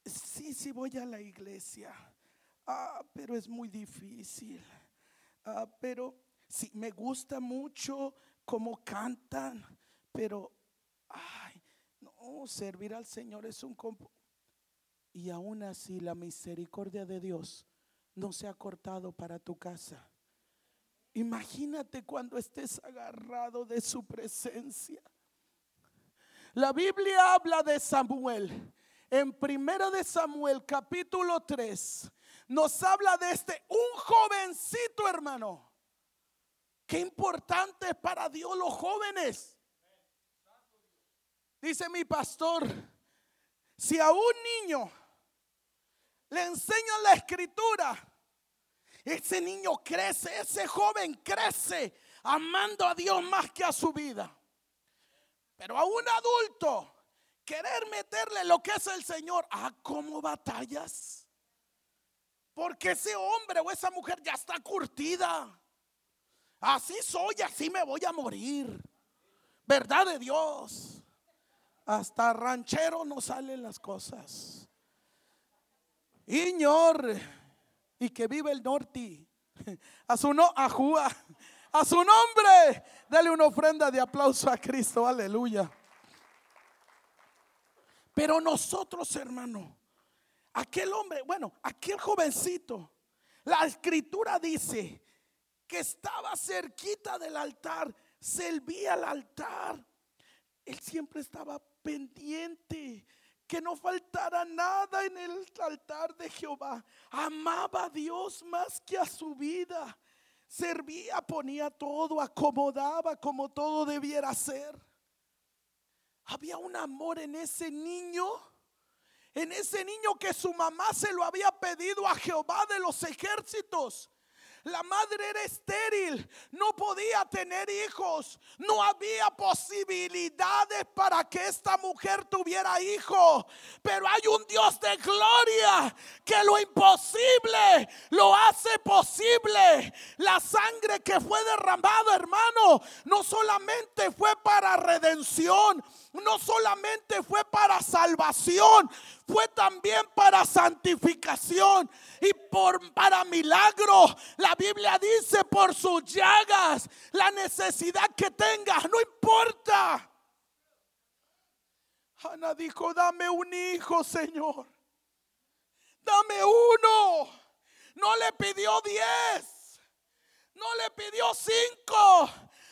[SPEAKER 1] sí, sí voy a la iglesia. Ah, pero es muy difícil. Ah, pero sí, me gusta mucho cómo cantan, pero, ay, no, servir al Señor es un... Y aún así la misericordia de Dios no se ha cortado para tu casa. Imagínate cuando estés agarrado de su presencia. La Biblia habla de Samuel en Primera de Samuel capítulo 3 nos habla de este un jovencito, hermano. Qué importante es para Dios los jóvenes. Dice mi pastor, si a un niño le enseñan la escritura, ese niño crece, ese joven crece amando a Dios más que a su vida. Pero a un adulto querer meterle lo que es el Señor, ah, ¿cómo batallas? Porque ese hombre o esa mujer ya está curtida. Así soy, así me voy a morir. Verdad de Dios. Hasta ranchero no salen las cosas. Iñor y que vive el norte. A su no, a. A su nombre, dale una ofrenda de aplauso a Cristo. Aleluya. Pero nosotros, hermano, aquel hombre, bueno, aquel jovencito, la escritura dice que estaba cerquita del altar, servía al altar. Él siempre estaba pendiente que no faltara nada en el altar de Jehová. Amaba a Dios más que a su vida. Servía, ponía todo, acomodaba como todo debiera ser. Había un amor en ese niño. En ese niño que su mamá se lo había pedido a Jehová de los ejércitos. La madre era estéril, no podía tener hijos, no había posibilidades para que esta mujer tuviera hijo. Pero hay un Dios de gloria que lo imposible lo hace posible. La sangre que fue derramada, hermano, no solamente fue para redención, no solamente fue para salvación, fue también para santificación y por para milagro. La Biblia dice por sus llagas, la necesidad que tengas, no importa. Ana dijo, dame un hijo, Señor. Dame uno. No le pidió diez. No le pidió cinco.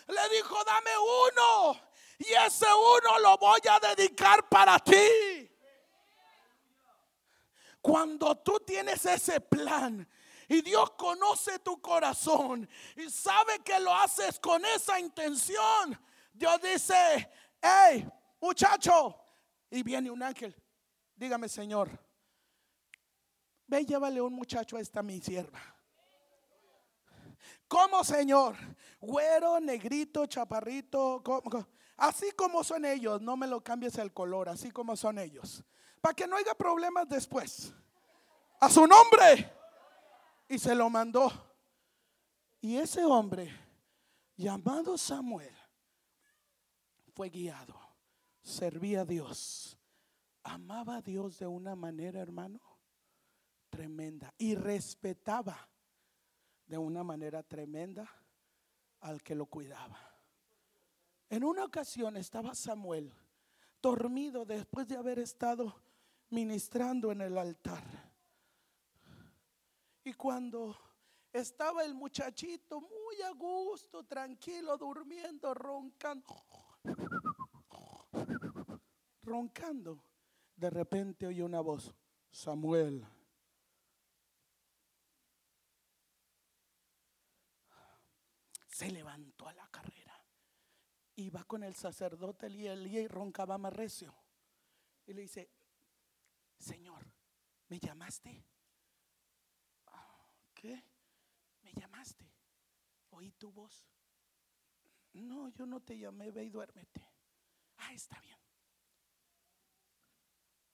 [SPEAKER 1] Le dijo, dame uno. Y ese uno lo voy a dedicar para ti. Cuando tú tienes ese plan y Dios conoce tu corazón y sabe que lo haces con esa intención, Dios dice, hey, muchacho, y viene un ángel, dígame Señor, ve llévale un muchacho a esta mi sierva. ¿Cómo, Señor? Güero, negrito, chaparrito, ¿cómo? Así como son ellos, no me lo cambies el color, así como son ellos. Para que no haya problemas después. A su nombre. Y se lo mandó. Y ese hombre, llamado Samuel, fue guiado, servía a Dios, amaba a Dios de una manera, hermano, tremenda. Y respetaba de una manera tremenda al que lo cuidaba. En una ocasión estaba Samuel dormido después de haber estado ministrando en el altar. Y cuando estaba el muchachito muy a gusto, tranquilo, durmiendo, roncando, roncando, de repente oye una voz, Samuel. Se levantó a la. Iba con el sacerdote Elías y roncaba más recio. Y le dice, Señor, ¿me llamaste? ¿Qué? ¿Me llamaste? ¿Oí tu voz? No, yo no te llamé, ve y duérmete. Ah, está bien.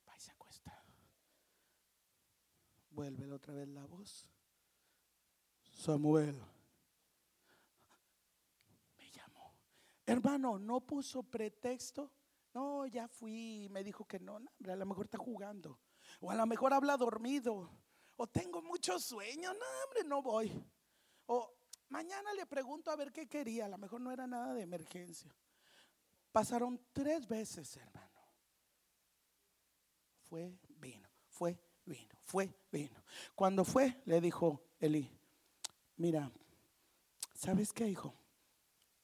[SPEAKER 1] Va y se acuesta. Vuelve otra vez la voz. Samuel. Me llamó. Hermano, no puso pretexto. No, ya fui. Me dijo que no. a lo mejor está jugando. O a lo mejor habla dormido. O tengo mucho sueño. No, hombre, no voy. O mañana le pregunto a ver qué quería. A lo mejor no era nada de emergencia. Pasaron tres veces, hermano. Fue, vino, fue, vino, fue, vino. Cuando fue, le dijo Eli, mira, ¿sabes qué, hijo?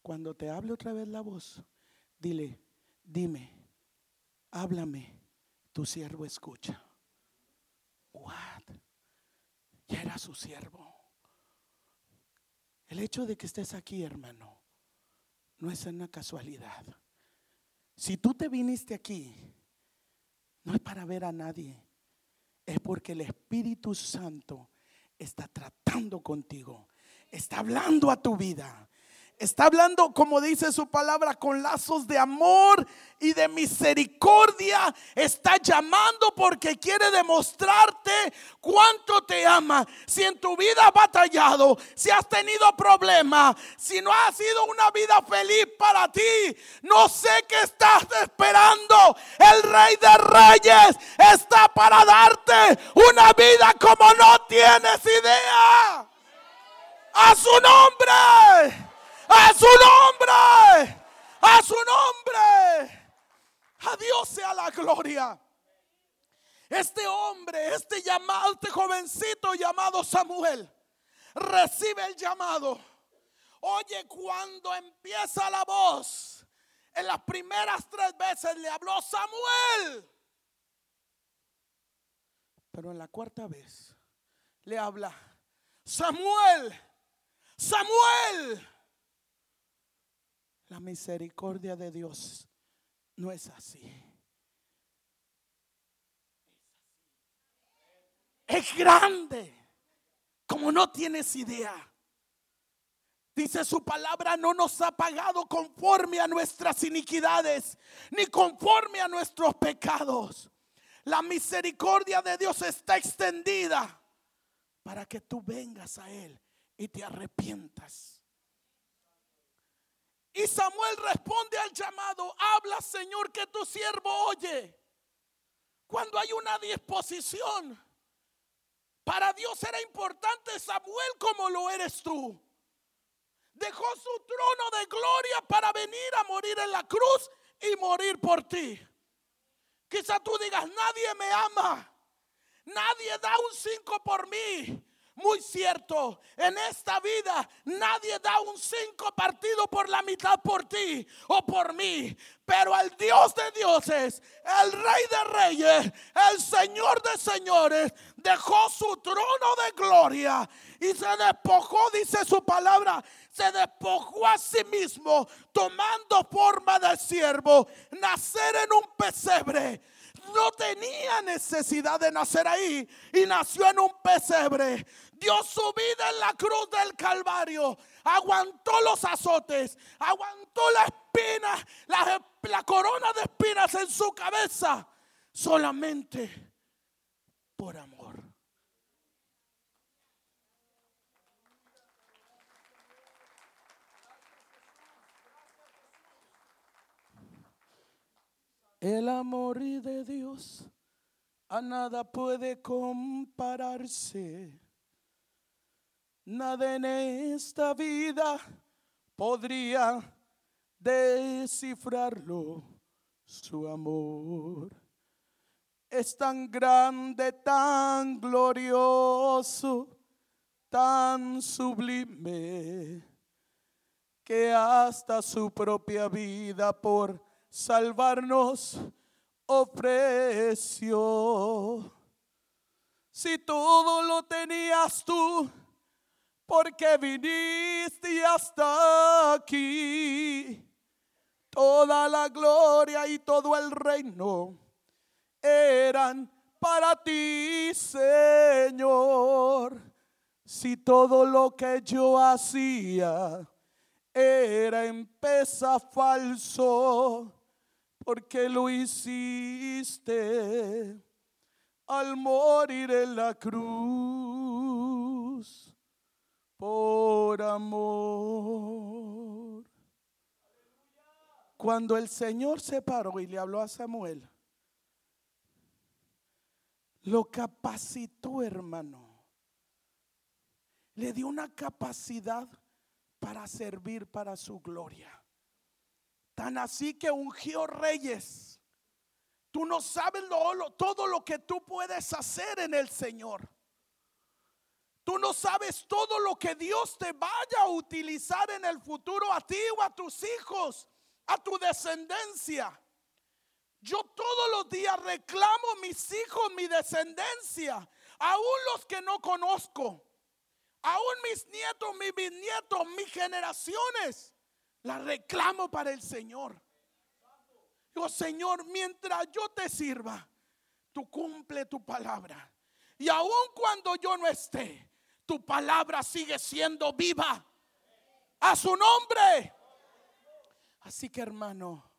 [SPEAKER 1] Cuando te hable otra vez la voz, dile, dime, háblame, tu siervo escucha. What? Ya era su siervo. El hecho de que estés aquí, hermano, no es una casualidad. Si tú te viniste aquí, no es para ver a nadie, es porque el Espíritu Santo está tratando contigo, está hablando a tu vida, Está hablando, como dice su palabra, con lazos de amor y de misericordia. Está llamando porque quiere demostrarte cuánto te ama. Si en tu vida has batallado, si has tenido problemas, si no ha sido una vida feliz para ti, no sé qué estás esperando. El Rey de Reyes está para darte una vida como no tienes idea. A su nombre. A su nombre. A su nombre. A Dios sea la gloria. Este hombre, este llamado, este jovencito llamado Samuel, recibe el llamado. Oye, cuando empieza la voz, en las primeras tres veces le habló Samuel. Pero en la cuarta vez le habla Samuel, Samuel. La misericordia de Dios no es así. Es grande, como no tienes idea. Dice su palabra, no nos ha pagado conforme a nuestras iniquidades, ni conforme a nuestros pecados. La misericordia de Dios está extendida para que tú vengas a Él y te arrepientas. Y Samuel responde al llamado, habla Señor que tu siervo oye. Cuando hay una disposición, para Dios era importante Samuel como lo eres tú. Dejó su trono de gloria para venir a morir en la cruz y morir por ti. Quizá tú digas, nadie me ama, nadie da un cinco por mí. Muy cierto, en esta vida nadie da un cinco partido por la mitad por ti o por mí. Pero el Dios de dioses, el Rey de reyes, el Señor de señores, dejó su trono de gloria y se despojó, dice su palabra, se despojó a sí mismo, tomando forma de siervo, nacer en un pesebre no tenía necesidad de nacer ahí y nació en un pesebre. dio su vida en la cruz del Calvario, aguantó los azotes, aguantó la espina, la, la corona de espinas en su cabeza, solamente por amor. El amor de Dios a nada puede compararse. Nada en esta vida podría descifrarlo. Su amor es tan grande, tan glorioso, tan sublime, que hasta su propia vida por salvarnos ofreció. Si todo lo tenías tú, porque viniste hasta aquí. Toda la gloria y todo el reino eran para ti, Señor. Si todo lo que yo hacía era en pesa falso, porque lo hiciste al morir en la cruz por amor. Cuando el Señor se paró y le habló a Samuel, lo capacitó, hermano. Le dio una capacidad para servir para su gloria. Tan así que ungió reyes. Tú no sabes todo lo que tú puedes hacer en el Señor. Tú no sabes todo lo que Dios te vaya a utilizar en el futuro a ti o a tus hijos, a tu descendencia. Yo todos los días reclamo mis hijos, mi descendencia, aún los que no conozco, aún mis nietos, mis bisnietos, mis generaciones. La reclamo para el Señor. Digo, Señor, mientras yo te sirva, tú cumple tu palabra. Y aun cuando yo no esté, tu palabra sigue siendo viva. A su nombre. Así que hermano,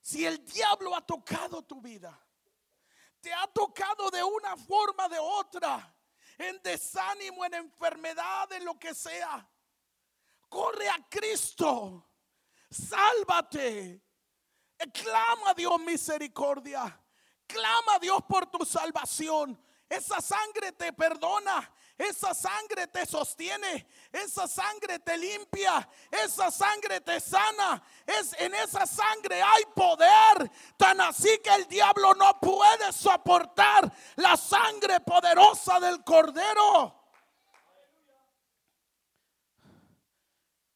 [SPEAKER 1] si el diablo ha tocado tu vida, te ha tocado de una forma de otra, en desánimo, en enfermedad, en lo que sea, corre a Cristo, sálvate, clama a Dios misericordia, clama a Dios por tu salvación. Esa sangre te perdona, esa sangre te sostiene, esa sangre te limpia, esa sangre te sana. Es en esa sangre hay poder, tan así que el diablo no puede soportar la sangre poderosa del cordero.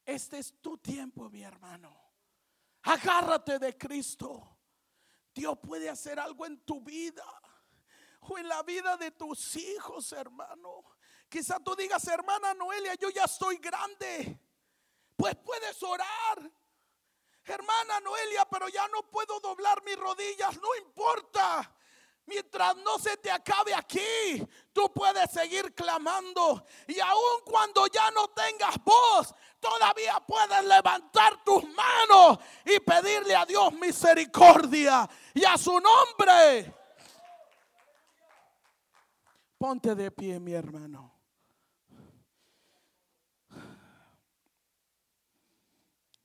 [SPEAKER 1] Este es tu tiempo, mi hermano. Agárrate de Cristo. Dios puede hacer algo en tu vida o en la vida de tus hijos, hermano. Quizá tú digas, hermana Noelia, yo ya estoy grande. Pues puedes orar. Hermana Noelia, pero ya no puedo doblar mis rodillas. No importa. Mientras no se te acabe aquí, tú puedes seguir clamando. Y aun cuando ya no tengas voz, todavía puedes levantar tus manos y pedirle a Dios misericordia. Y a su nombre. Ponte de pie, mi hermano.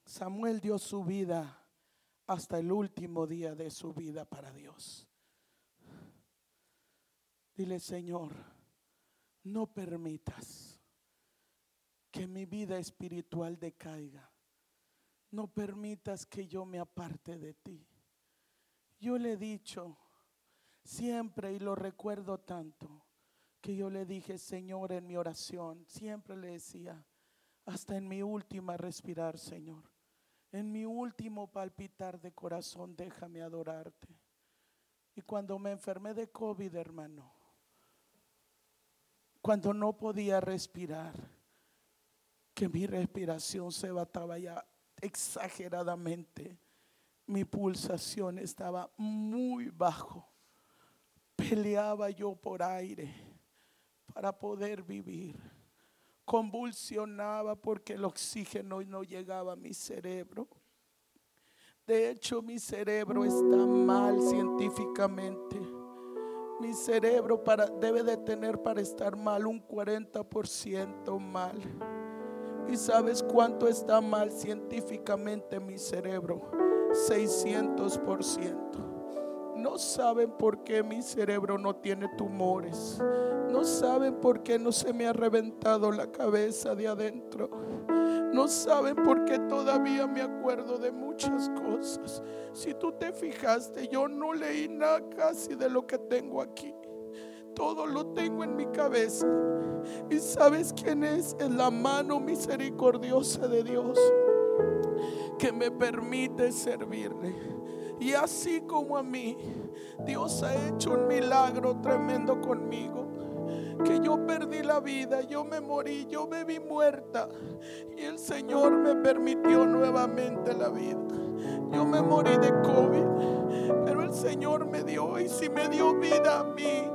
[SPEAKER 1] Samuel dio su vida hasta el último día de su vida para Dios. Dile, Señor, no permitas que mi vida espiritual decaiga. No permitas que yo me aparte de ti. Yo le he dicho siempre y lo recuerdo tanto que yo le dije, Señor, en mi oración, siempre le decía, hasta en mi última respirar, Señor, en mi último palpitar de corazón, déjame adorarte. Y cuando me enfermé de COVID, hermano, cuando no podía respirar, que mi respiración se bataba ya exageradamente, mi pulsación estaba muy bajo, peleaba yo por aire, para poder vivir. Convulsionaba porque el oxígeno no llegaba a mi cerebro. De hecho, mi cerebro está mal científicamente. Mi cerebro para, debe de tener para estar mal un 40% mal. ¿Y sabes cuánto está mal científicamente mi cerebro? 600%. No saben por qué mi cerebro no tiene tumores. No saben por qué no se me ha reventado la cabeza de adentro. No saben por qué todavía me acuerdo de muchas cosas. Si tú te fijaste, yo no leí nada casi de lo que tengo aquí. Todo lo tengo en mi cabeza. ¿Y sabes quién es? Es la mano misericordiosa de Dios que me permite servirle. Y así como a mí, Dios ha hecho un milagro tremendo conmigo. Que yo perdí la vida, yo me morí, yo me vi muerta. Y el Señor me permitió nuevamente la vida. Yo me morí de COVID, pero el Señor me dio, y si me dio vida a mí,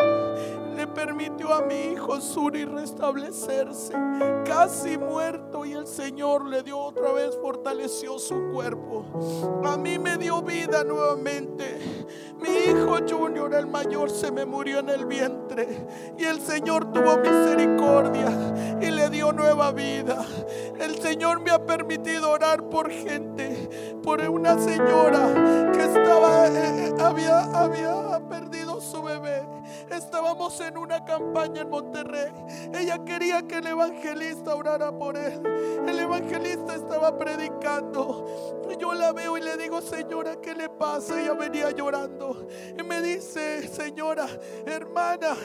[SPEAKER 1] permitió a mi hijo Suri restablecerse, casi muerto, y el Señor le dio otra vez, fortaleció su cuerpo. A mí me dio vida nuevamente. Mi hijo Junior, el mayor, se me murió en el vientre, y el Señor tuvo misericordia y le dio nueva vida. El Señor me ha permitido orar por gente, por una señora que estaba, eh, eh, había, había. Estábamos en una campaña en Monterrey. Ella quería que el evangelista orara por él. El evangelista estaba predicando. Yo la veo y le digo, señora, ¿qué le pasa? Ella venía llorando. Y me dice, señora, hermana,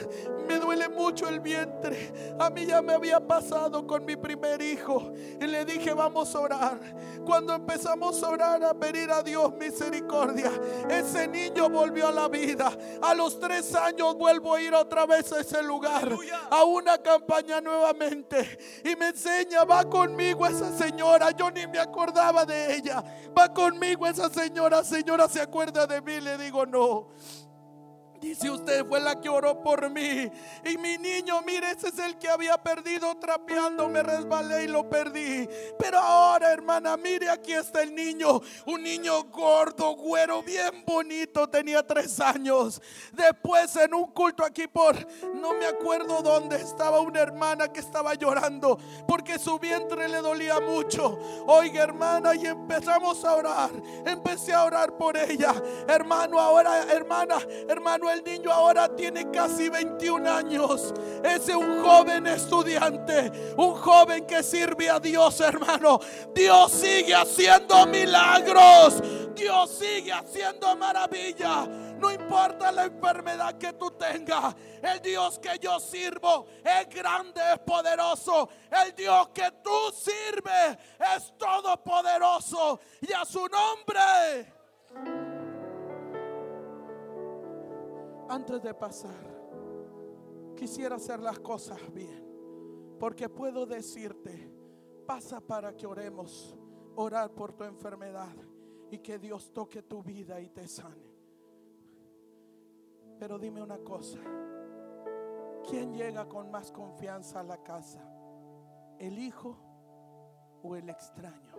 [SPEAKER 1] me duele mucho el vientre. A mí ya me había pasado con mi primer hijo. Y le dije, vamos a orar. Cuando empezamos a orar, a pedir a Dios misericordia, ese niño volvió a la vida. A los tres años vuelvo a ir otra vez a ese lugar, a una campaña nuevamente. Y me enseña, va conmigo esa señora. Yo ni me acordaba de ella. Va conmigo esa señora. Señora, ¿se acuerda de mí? Le digo, no. Dice usted fue la que oró por mí. Y mi niño, mire, ese es el que había perdido trapeando. Me resbalé y lo perdí. Pero ahora, hermana, mire, aquí está el niño. Un niño gordo, güero, bien bonito. Tenía tres años. Después en un culto aquí por, no me acuerdo dónde, estaba una hermana que estaba llorando. Porque su vientre le dolía mucho. Oiga, hermana, y empezamos a orar. Empecé a orar por ella. Hermano, ahora, hermana, hermano el niño ahora tiene casi 21 años. Es un joven estudiante, un joven que sirve a Dios, hermano. Dios sigue haciendo milagros. Dios sigue haciendo maravilla. No importa la enfermedad que tú tengas. El Dios que yo sirvo es grande, es poderoso. El Dios que tú sirves es todopoderoso. Y a su nombre. Antes de pasar, quisiera hacer las cosas bien, porque puedo decirte, pasa para que oremos, orar por tu enfermedad y que Dios toque tu vida y te sane. Pero dime una cosa, ¿quién llega con más confianza a la casa? ¿El hijo o el extraño?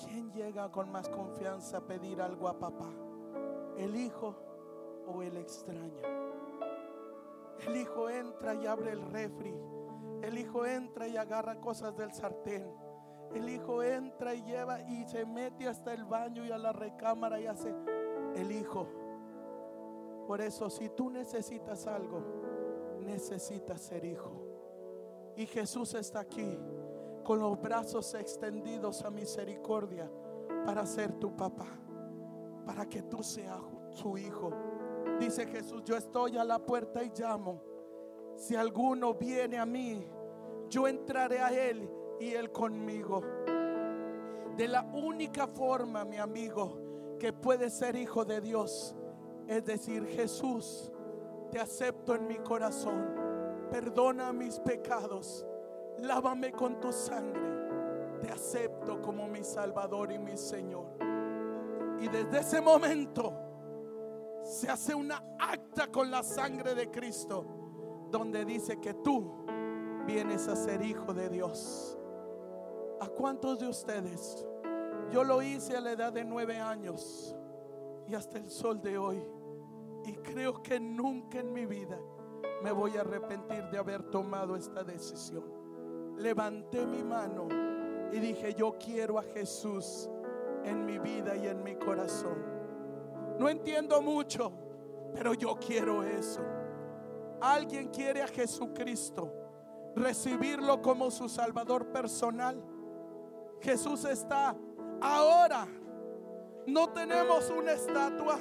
[SPEAKER 1] ¿Quién llega con más confianza a pedir algo a papá? El hijo o el extraño. El hijo entra y abre el refri. El hijo entra y agarra cosas del sartén. El hijo entra y lleva y se mete hasta el baño y a la recámara y hace el hijo. Por eso si tú necesitas algo, necesitas ser hijo. Y Jesús está aquí con los brazos extendidos a misericordia para ser tu papá para que tú seas su hijo. Dice Jesús, yo estoy a la puerta y llamo. Si alguno viene a mí, yo entraré a él y él conmigo. De la única forma, mi amigo, que puede ser hijo de Dios, es decir, Jesús, te acepto en mi corazón. Perdona mis pecados. Lávame con tu sangre. Te acepto como mi Salvador y mi Señor. Y desde ese momento se hace una acta con la sangre de Cristo, donde dice que tú vienes a ser hijo de Dios. ¿A cuántos de ustedes? Yo lo hice a la edad de nueve años y hasta el sol de hoy. Y creo que nunca en mi vida me voy a arrepentir de haber tomado esta decisión. Levanté mi mano y dije, yo quiero a Jesús en mi vida y en mi corazón. No entiendo mucho, pero yo quiero eso. Alguien quiere a Jesucristo, recibirlo como su Salvador personal. Jesús está ahora. No tenemos una estatua,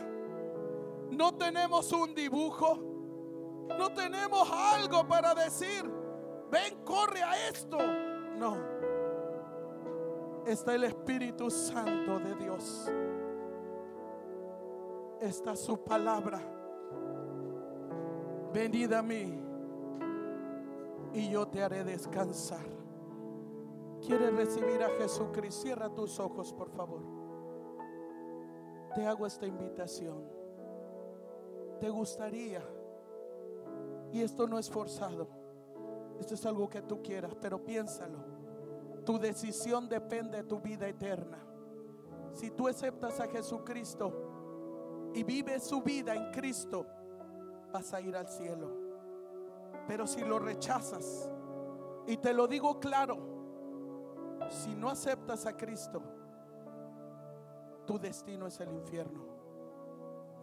[SPEAKER 1] no tenemos un dibujo, no tenemos algo para decir, ven, corre a esto. No, está el Espíritu Santo de Dios está su palabra. Venid a mí y yo te haré descansar. ¿Quieres recibir a Jesucristo? Cierra tus ojos, por favor. Te hago esta invitación. ¿Te gustaría? Y esto no es forzado. Esto es algo que tú quieras, pero piénsalo. Tu decisión depende de tu vida eterna. Si tú aceptas a Jesucristo, y vive su vida en Cristo, vas a ir al cielo. Pero si lo rechazas, y te lo digo claro, si no aceptas a Cristo, tu destino es el infierno.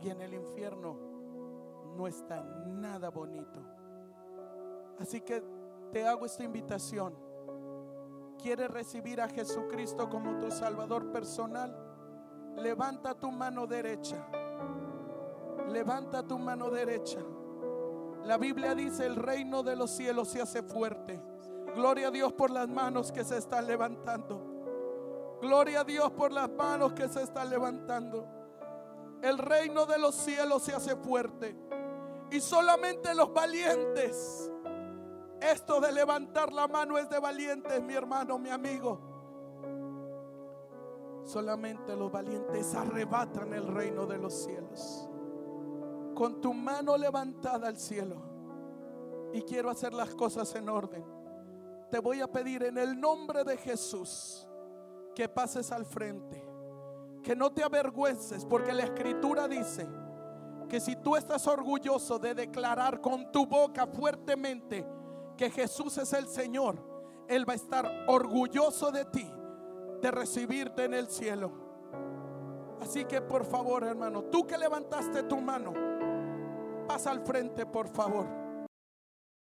[SPEAKER 1] Y en el infierno no está nada bonito. Así que te hago esta invitación. ¿Quieres recibir a Jesucristo como tu Salvador personal? Levanta tu mano derecha Levanta tu mano derecha. La Biblia dice, el reino de los cielos se hace fuerte. Gloria a Dios por las manos que se están levantando. Gloria a Dios por las manos que se están levantando. El reino de los cielos se hace fuerte. Y solamente los valientes. Esto de levantar la mano es de valientes, mi hermano, mi amigo. Solamente los valientes arrebatan el reino de los cielos con tu mano levantada al cielo y quiero hacer las cosas en orden. Te voy a pedir en el nombre de Jesús que pases al frente, que no te avergüences, porque la escritura dice que si tú estás orgulloso de declarar con tu boca fuertemente que Jesús es el Señor, Él va a estar orgulloso de ti, de recibirte en el cielo. Así que por favor, hermano, tú que levantaste tu mano, Pasa al frente, por favor.